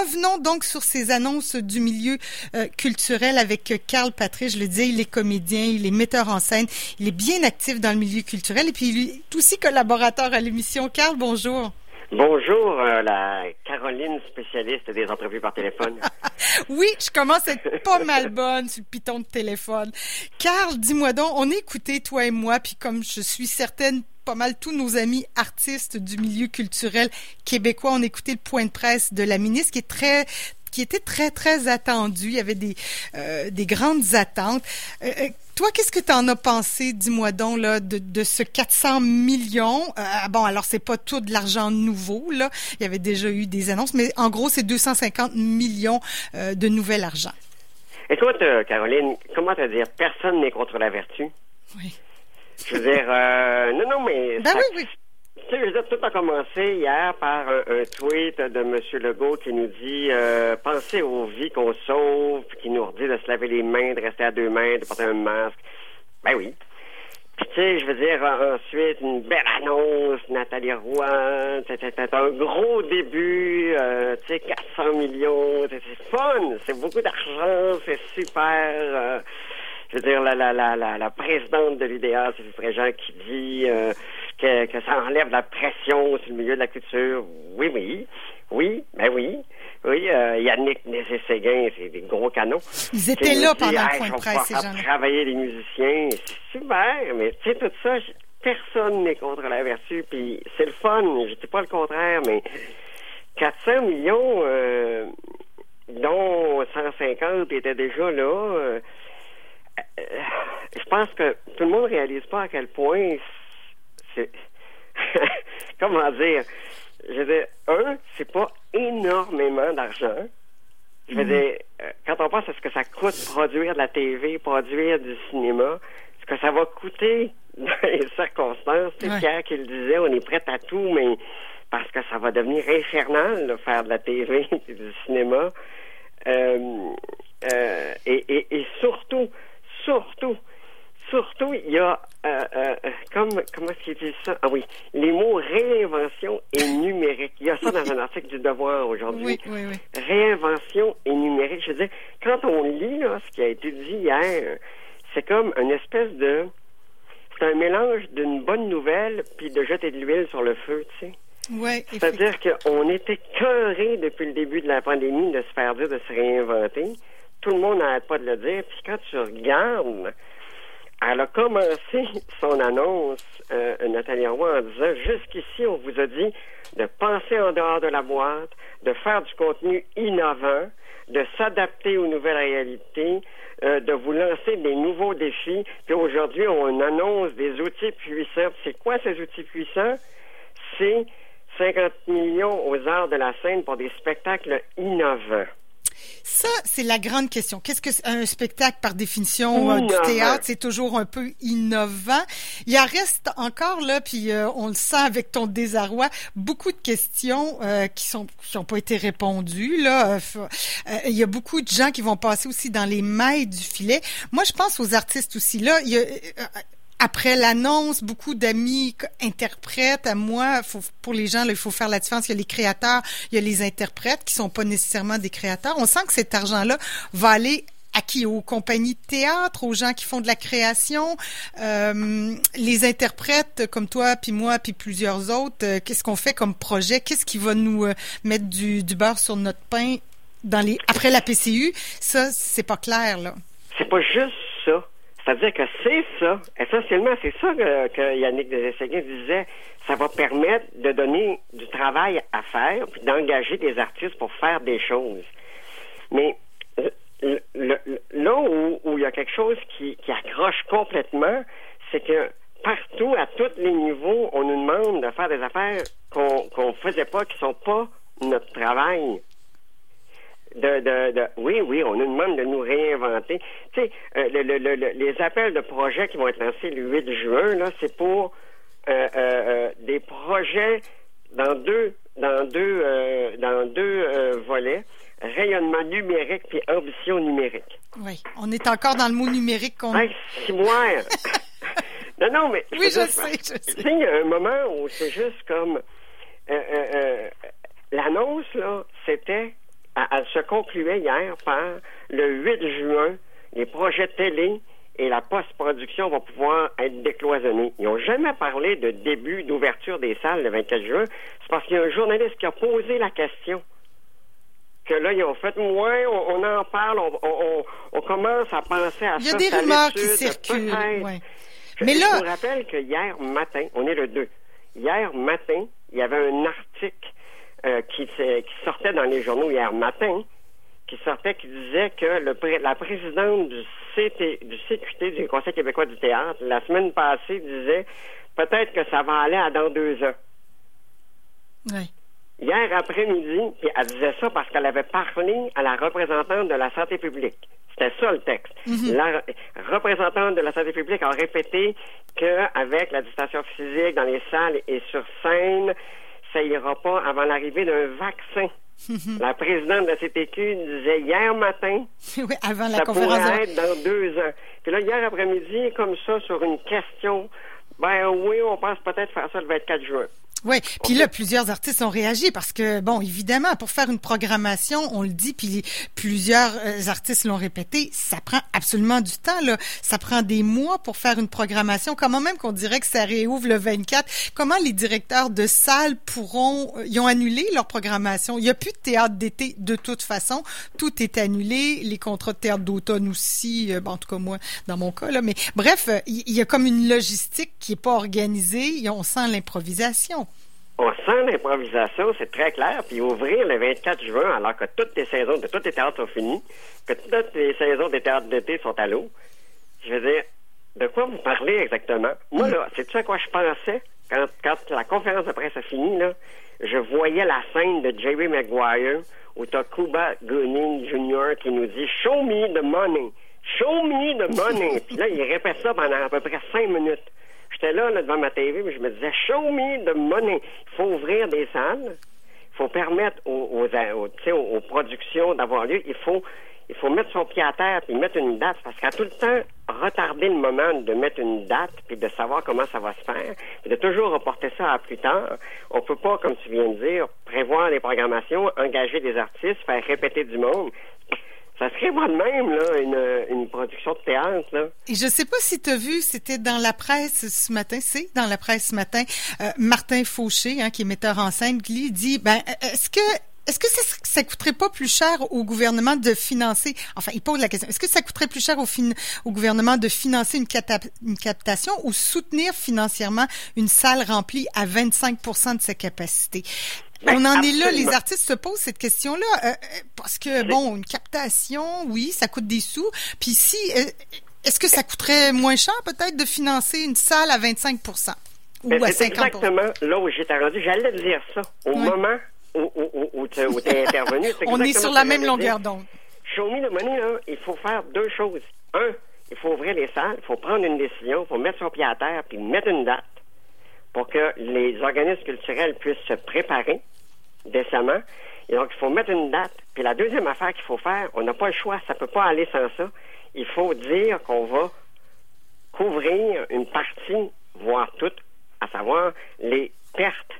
revenons donc sur ces annonces du milieu euh, culturel avec Carl Patrice. Je le disais, il est comédien, il est metteur en scène, il est bien actif dans le milieu culturel et puis il est aussi collaborateur à l'émission. Carl, bonjour. Bonjour, euh, la Caroline spécialiste des entrevues par téléphone. oui, je commence à être pas mal bonne sur le piton de téléphone. Carl, dis-moi donc, on a écouté, toi et moi, puis comme je suis certaine, pas mal tous nos amis artistes du milieu culturel québécois, on a écouté le point de presse de la ministre qui est très qui était très, très attendu. Il y avait des, euh, des grandes attentes. Euh, euh, toi, qu'est-ce que tu en as pensé, dis-moi donc, là, de, de, ce 400 millions? Euh, bon, alors, c'est pas tout de l'argent nouveau, là. Il y avait déjà eu des annonces, mais en gros, c'est 250 millions de nouvel argent. Écoute, Caroline, comment te dire? Personne n'est contre la vertu. Oui. Je veux dire, euh, non, non, mais... Ben ça, oui, oui. Tu sais, je veux dire, tout a commencé hier par un, un tweet de M. Legault qui nous dit euh, pensez aux vies qu'on sauve, puis qui nous redit de se laver les mains, de rester à deux mains, de porter un masque. Ben oui. Puis tu sais, je veux dire, ensuite, une belle annonce, Nathalie Roy, c'était un gros début, euh, tu sais, 400 millions, c'est c'est fun, c'est beaucoup d'argent, c'est super. euh, je veux dire, la, la, la, la, la présidente de l'UDA, c'est Fréjean Jean qui dit euh, que, que ça enlève la pression sur le milieu de la culture. Oui, oui. Oui, ben oui. Oui, euh, Yannick Nézé-Séguin, c'est des gros canons. Ils étaient là pendant le point de presse, ces gens-là. travailler les musiciens. C'est super, mais tu sais, tout ça, personne n'est contre la vertu, puis c'est le fun. Je dis pas le contraire, mais 400 millions, euh, dont 150 étaient déjà là, euh, je pense que tout le monde réalise pas à quel point c'est comment dire je veux dire un c'est pas énormément d'argent. Je veux dire euh, quand on pense à ce que ça coûte produire de la TV produire du cinéma ce que ça va coûter dans les circonstances c'est Ouais. Pierre qui le disait on est prêt à tout mais parce que ça va devenir infernal de faire de la TV et du cinéma. Euh, euh, et, et, et surtout, surtout, surtout, il y a, euh, euh, comme, comment est-ce qu'il dit ça? Ah oui, les mots réinvention et numérique. Il y a ça dans un article du Devoir aujourd'hui. Oui, oui, oui. Réinvention et numérique. Je veux dire, quand on lit là, ce qui a été dit hier, c'est comme une espèce de... C'est un mélange d'une bonne nouvelle puis de jeter de l'huile sur le feu, tu sais. Ouais, C'est-à-dire qu'on était cœurés depuis le début de la pandémie de se faire dire de se réinventer. Tout le monde n'arrête pas de le dire. Puis quand tu regardes, elle a commencé son annonce, euh, Nathalie Roy, en disant jusqu'ici, on vous a dit de penser en dehors de la boîte, de faire du contenu innovant, de s'adapter aux nouvelles réalités, euh, de vous lancer des nouveaux défis. Puis aujourd'hui, on annonce des outils puissants. Puis C'est quoi ces outils puissants? C'est 50 millions aux arts de la scène pour des spectacles innovants. Ça, c'est la grande question. Qu'est-ce que un spectacle par définition du Innovant. théâtre? C'est toujours un peu innovant. Il en reste encore là, puis euh, on le sent avec ton désarroi, beaucoup de questions euh, qui sont qui ont pas été répondues. Là, Euh, euh, il y a beaucoup de gens qui vont passer aussi dans les mailles du filet. Moi, je pense aux artistes aussi. Là, il y a, euh, après l'annonce, beaucoup d'amis interprètes à moi. Pour les gens, il faut faire la différence. Il y a les créateurs, il y a les interprètes qui sont pas nécessairement des créateurs. On sent que cet argent-là va aller à qui? Aux compagnies de théâtre, aux gens qui font de la création, euh, les interprètes comme toi, puis moi, puis plusieurs autres. euh, Qu'est-ce qu'on fait comme projet? Qu'est-ce qui va nous euh, mettre du, du beurre sur notre pain dans les après la PCU Ça, c'est pas clair là. C'est pas juste ça. C'est-à-dire que c'est ça. Essentiellement, c'est ça que, Yannick Deséguin disait. Ça va permettre de donner du travail à faire, puis d'engager des artistes pour faire des choses. Mais euh, le- là où, où il y a quelque chose qui, qui accroche complètement, c'est que partout, à tous les niveaux, on nous demande de faire des affaires qu'on qu'on faisait pas, qui sont pas notre travail. De, de, de- oui, oui, on nous demande de nous réinventer. Tu sais, euh, le- le- le- le- les appels de projets qui vont être lancés le 8 juin, là, c'est pour euh, euh, euh, des projets dans deux dans deux dans deux volets rayonnement numérique puis ambition numérique. Oui, on est encore dans le mot numérique qu'on. Hey, non, non, mais Oui, je dire, sais, je Tu sais. sais, il y a un moment où c'est juste comme l'annonce là, c'était concluait hier par le 8 juin, les projets télé et la post-production vont pouvoir être décloisonnés. Ils n'ont jamais parlé de début d'ouverture des salles le 24 juin. C'est parce qu'il y a un journaliste qui a posé la question. Que là, ils ont fait, ouais, on, en parle, on, commence à penser à ça. Il y a des rumeurs qui circulent. Mais là. Je vous rappelle que hier matin, on est le 2, hier matin, il y avait un article euh, qui, qui sortait dans les journaux hier matin qui sortait qui disait que le, la présidente du, CT, du CQT, du Conseil québécois du théâtre, la semaine passée, disait peut-être que ça va aller à dans deux ans. Oui. Hier après-midi, elle disait ça parce qu'elle avait parlé à la représentante de la santé publique. C'était ça le texte. Mm-hmm. La représentante de la santé publique a répété qu'avec la distanciation physique dans les salles et sur scène, ça ira pas avant l'arrivée d'un vaccin. la présidente de la CPQ disait hier matin, oui, avant la ça conférence pourrait être dans deux ans. Puis là, hier après-midi, comme ça, sur une question, ben oui, on pense peut-être faire ça le 24 juin. Oui, puis là, plusieurs artistes ont réagi parce que, bon, évidemment, pour faire une programmation, on le dit, puis plusieurs euh, artistes l'ont répété, ça prend absolument du temps, là. Ça prend des mois pour faire une programmation. Comment même qu'on dirait que ça réouvre le 24? Comment les directeurs de salles pourront... Euh, ils ont annulé leur programmation? Il n'y a plus de théâtre d'été de toute façon. Tout est annulé. Les contrats de théâtre d'automne aussi, euh, bon, en tout cas moi, dans mon cas, là. Mais bref, il y, a comme une logistique qui est pas organisée. On sent l'improvisation on sent l'improvisation, c'est très clair. Puis ouvrir le 24 juin, alors que toutes les saisons de tous les théâtres sont finies, que toutes les saisons des théâtres d'été sont à l'eau. Je veux dire, de quoi vous parlez exactement? Moi, là, c'est tu à quoi je pensais? Quand, quand la conférence de presse a fini, là? Je voyais la scène de Jerry Maguire où t'as Cuba Gooding Jr. qui nous dit Show me the money. Show me the money. Puis là, il répète ça pendant à peu près cinq minutes. J'étais là, devant ma TV, mais je me disais, show me the money. Il faut ouvrir des salles. Il faut permettre aux, productions d'avoir lieu. Il faut, il faut mettre son pied à terre et mettre une date. Parce qu'à tout le temps, retarder le moment de mettre une date puis de savoir comment ça va se faire, puis de toujours reporter ça à plus tard. On peut pas, comme tu viens de dire, prévoir des programmations, engager des artistes, faire répéter du monde. Ça serait moi de même, là, une, production de théâtre, là. Et je sais pas si tu as vu, c'était dans la presse ce matin, c'est dans la presse ce matin, euh, Martin Fauché, hein, qui est metteur en scène, qui dit, ben, est-ce que est-ce que ça, coûterait pas plus cher au gouvernement de financer, enfin, il pose la question, est-ce que ça coûterait plus cher au, au gouvernement de financer une, une, captation ou soutenir financièrement une salle remplie à 25% de sa capacité? Ben, On en est là, les artistes se posent cette question-là euh, euh, parce que bon, une captation, oui, ça coûte des sous. Puis si, euh, est-ce que ça coûterait moins cher peut-être de financer une salle à 25% ou ben, à 50 Exactement là où j'étais rendu. J'allais dire ça au moment où, où, où, tu es intervenu. On est sur la même longueur d'onde. Show me the money, là, il faut faire deux choses. Un, il faut ouvrir les salles, il faut prendre une décision, il faut mettre son pied à terre, puis mettre une date pour que les organismes culturels puissent se préparer Et donc, il faut mettre une date. Puis la deuxième affaire qu'il faut faire, on n'a pas le choix, ça ne peut pas aller sans ça. Il faut dire qu'on va couvrir une partie, voire toute, à savoir les pertes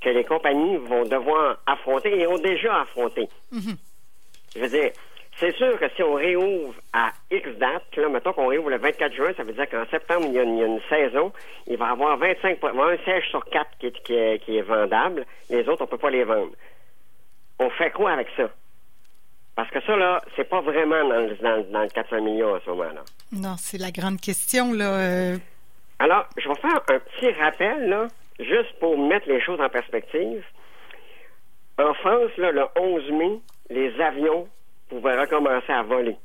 que les compagnies vont devoir affronter et ont déjà affronté. Mm-hmm. Je veux dire, c'est sûr que si on réouvre à X date, là, mettons qu'on réouvre le 24 juin, ça veut dire qu'en septembre, il y, a une, saison, il va y avoir 25 points, un siège sur quatre qui est, qui, est, vendable, les autres, on ne peut pas les vendre. On fait quoi avec ça? Parce que ça, là, c'est pas vraiment dans le, dans, le 400 millions à ce moment-là. Non, c'est la grande question, là. Euh. Alors, je vais faire un petit rappel, là, juste pour mettre les choses en perspective. En France, là, le 11 mai, les avions pouvaient recommencer à voler.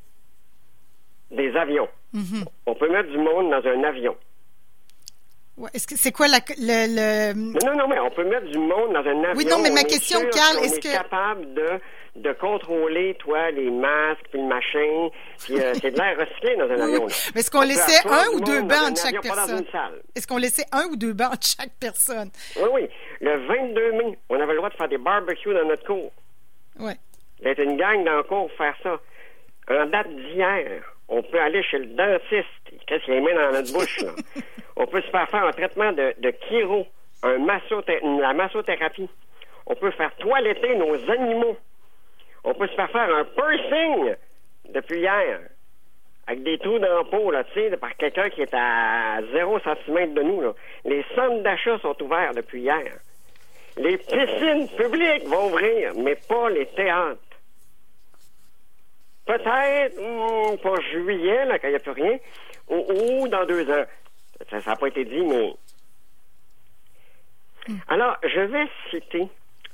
Des avions. Mm-hmm. On peut mettre du monde dans un avion. est-ce que c'est quoi la, le, Non, non, mais on peut mettre du monde dans un avion. Oui, non, mais ma question, Carl, est-ce que... capable de, de contrôler, toi, les masques, puis le machin, puis euh, c'est de l'air recyclé dans un avion. Mais est-ce qu'on laissait un ou deux bancs de chaque personne? Est-ce qu'on laissait un ou deux bancs de chaque personne? Oui, oui. Le 22 mai, on avait le droit de faire des barbecues dans notre cour. Oui d'être une gang dans le cours faire ça. En date d'hier, on peut aller chez le dentiste. Qu'est-ce qu'il met dans notre bouche, là? on peut se faire faire un traitement de, de chiro, un la massothérapie. On peut faire toiletter nos animaux. On peut se faire faire un piercing depuis hier. Avec des trous dans la peau, là, tu sais, par quelqu'un qui est à 0 cm de nous, là. Les centres d'achat sont ouverts depuis hier. Les piscines publiques vont ouvrir, mais pas les théâtres. Peut-être, hmm, pour juillet, là, quand il n'y a plus rien, ou, dans deux ans. Ça n'a pas été dit, mais... Hmm. Alors, je vais citer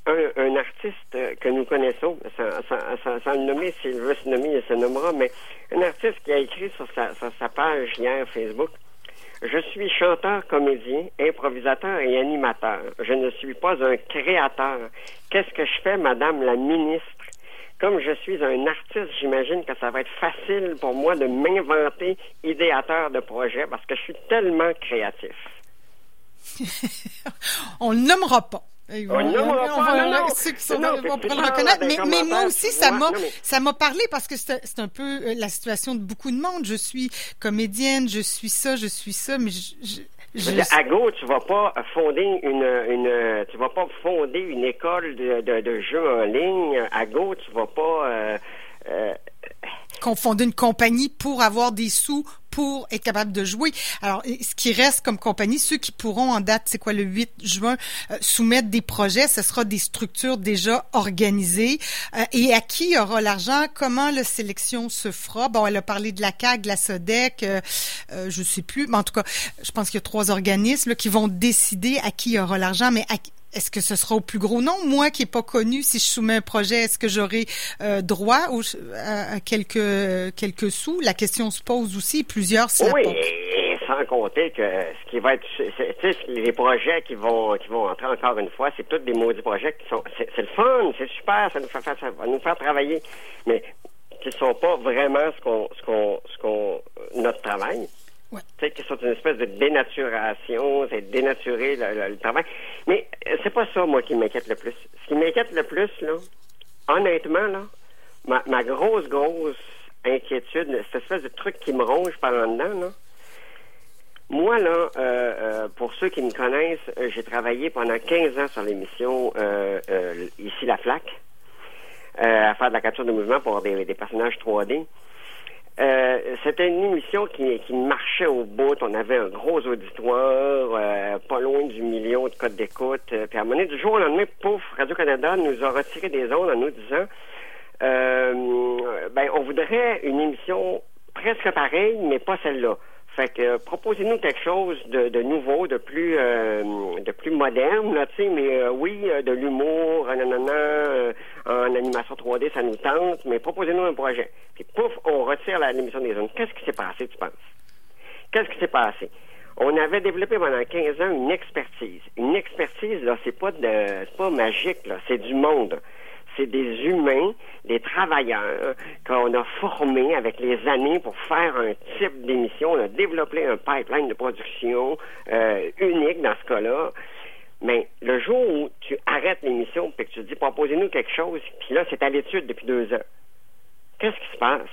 un, artiste que nous connaissons, sans, le nommer, s'il veut se nommer, il se nommera, mais un artiste qui a écrit sur sa, sur sa page hier Facebook je suis chanteur, comédien, improvisateur et animateur. Je ne suis pas un créateur. Qu'est-ce que je fais, Madame la ministre? Comme je suis un artiste, j'imagine que ça va être facile pour moi de m'inventer idéateur de projet parce que je suis tellement créatif. On le nommera pas. on, va, sont vont reconnaître. Mais, mais moi aussi, ça m'a, ça m'a parlé parce que c'est un peu euh, la situation de beaucoup de monde. Je suis comédienne, je suis ça, je suis ça, mais je, je... À Go, tu vas pas fonder une, une, tu vas pas fonder une école de, de, de jeux en ligne. À Go, tu vas pas euh, euh, qu'on fonde une compagnie pour avoir des sous pour être capable de jouer. Alors, ce qui reste comme compagnie, ceux qui pourront en date, c'est quoi, le 8 juin, euh, soumettre des projets, ce sera des structures déjà organisées. Euh, et à qui aura l'argent? Comment la sélection se fera? Bon, elle a parlé de la CAG, de la SODEC, euh, euh, je sais plus, mais en tout cas, je pense qu'il y a trois organismes qui vont décider à qui aura l'argent, mais à, est-ce que ce sera au plus gros nom? Moi qui n'ai pas connu, si je soumets un projet, est-ce que j'aurai euh, droit à, quelques, quelques sous? La question se pose aussi, plusieurs se Oui, et sans compter que ce qui va être, c'est, les projets qui vont, qui vont entrer encore une fois, c'est tous des maudits projets qui sont, c'est, le fun, c'est super, ça, nous fait, ça va nous faire travailler, mais qui ne sont pas vraiment ce qu'on, ce qu'on, ce qu'on, notre travail. Ouais. Qui sont une espèce de dénaturation, c'est dénaturer le, travail. Mais euh, c'est pas ça, moi, qui m'inquiète le plus. Ce qui m'inquiète le plus, là, honnêtement, là, ma, grosse, grosse inquiétude, cette espèce de truc qui me ronge par en dedans, là, moi, là, euh, euh, pour ceux qui me connaissent, j'ai travaillé pendant 15 ans sur l'émission Ici la flaque, à faire de la capture de mouvement pour des, des personnages 3D. Euh, c'était une émission qui, qui marchait au bout. On avait un gros auditoire, euh, pas loin du million de codes d'écoute. Euh, puis à un moment donné, du jour au lendemain, pouf, Radio-Canada nous a retiré des ondes en nous disant ben on voudrait une émission presque pareille, mais pas celle-là. Fait que proposez-nous quelque chose de, nouveau, de plus euh, de plus moderne, là, mais euh, oui, euh, de l'humour, en animation 3D, ça nous tente, mais proposez-nous un projet. Puis pouf, on retire l'émission des zones. Qu'est-ce qui s'est passé, tu penses? Qu'est-ce qui s'est passé? On avait développé pendant 15 ans une expertise. Une expertise, là, c'est pas de c'est pas magique, là, c'est du monde c'est des humains, des travailleurs qu'on a formés avec les années pour faire un type d'émission. On a développé un pipeline de production euh, unique dans ce cas-là. Mais le jour où tu arrêtes l'émission et que tu dis proposez-nous quelque chose, puis là, c'est à l'étude depuis deux ans, qu'est-ce qui se passe?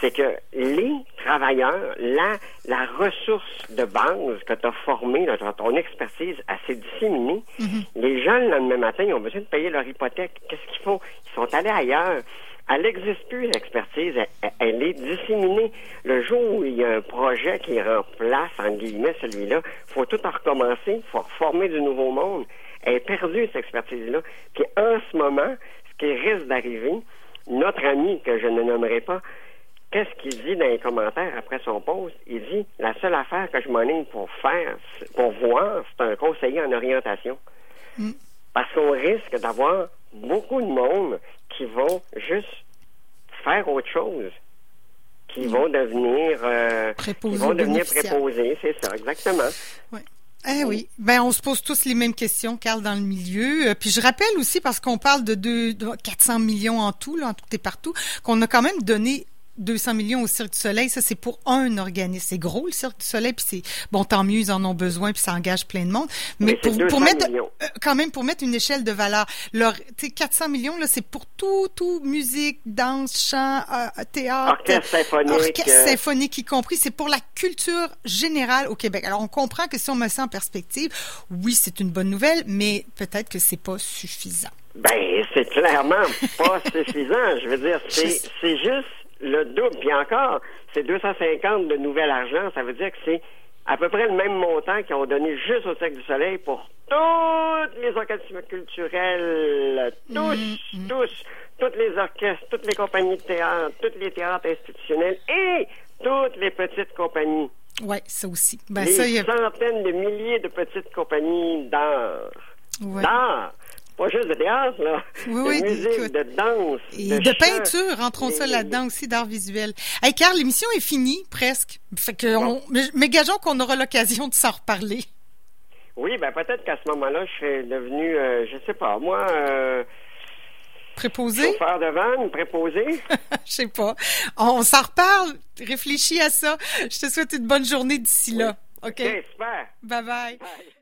C'est que les travailleurs, la, la ressource de base que tu as formée, ton expertise assez disséminée, mhm. les gens, le lendemain matin, ils ont besoin de payer leur hypothèque. Qu'est-ce qu'ils font? Ils sont allés ailleurs. Elle n'existe plus, l'expertise. Elle, est disséminée. Le jour où il y a un projet qui remplace, en guillemets, celui-là, faut tout recommencer. Il faut reformer du nouveau monde. Elle est perdue, cette expertise-là. Puis en ce moment, ce qui risque d'arriver, notre ami, que je ne nommerai pas, Qu'est-ce qu'il dit dans les commentaires après son poste? Il dit la seule affaire que je m'enligne pour faire, pour voir, c'est un conseiller en orientation. Mm. Parce qu'on risque d'avoir beaucoup de monde qui vont juste faire autre chose. Qui mm. vont devenir euh, qui vont devenir préposés, c'est ça, exactement. Oui. Eh oui, ben on se pose tous les mêmes questions, Carl, dans le milieu. Euh, puis je rappelle aussi, parce qu'on parle de, deux, de 400 millions en tout, là, en tout et partout, qu'on a quand même donné 200 millions au Cirque du Soleil, ça c'est pour un organisme. C'est gros le Cirque du Soleil, puis c'est bon tant mieux ils en ont besoin, puis ça engage plein de monde. Mais, pour, pour mettre euh, quand même pour mettre une échelle de valeur, leur 400 millions là, c'est pour tout tout musique, danse, chant, euh, théâtre, orchestre symphonique, orchestre euh. symphonique y compris. C'est pour la culture générale au Québec. Alors on comprend que si on met ça en perspective, oui c'est une bonne nouvelle, mais peut-être que c'est pas suffisant. Ben, c'est clairement pas suffisant. Je veux dire, c'est, c'est juste le double. Puis encore, c'est 250 de nouvel argent. Ça veut dire que c'est à peu près le même montant qu'ils ont donné juste au Cercle du Soleil pour tous les organismes culturels, tous, Mm, tous, toutes les orchestres, toutes les compagnies de théâtre, tous les théâtres institutionnels et toutes les petites compagnies. Ouais, ça aussi. Ben, ça, y a... centaines de milliers de petites compagnies d'art. ouais. D'art! Pas juste de théâtre, là. Oui, de oui, musique, écoute. de danse. Et de, peinture, rentrons ça là-dedans aussi, d'art visuel. Hey, Carl, l'émission est finie, presque. Fait que, Bon. on, mais, gageons qu'on aura l'occasion de s'en reparler. Oui, ben peut-être qu'à ce moment-là, je serais devenu, euh, je sais pas, moi, euh, Préposé? chauffeur de van, préposé. Je sais pas. On s'en reparle. Réfléchis à ça. Je te souhaite une bonne journée d'ici là. OK? OK, super. Bye bye. Bye.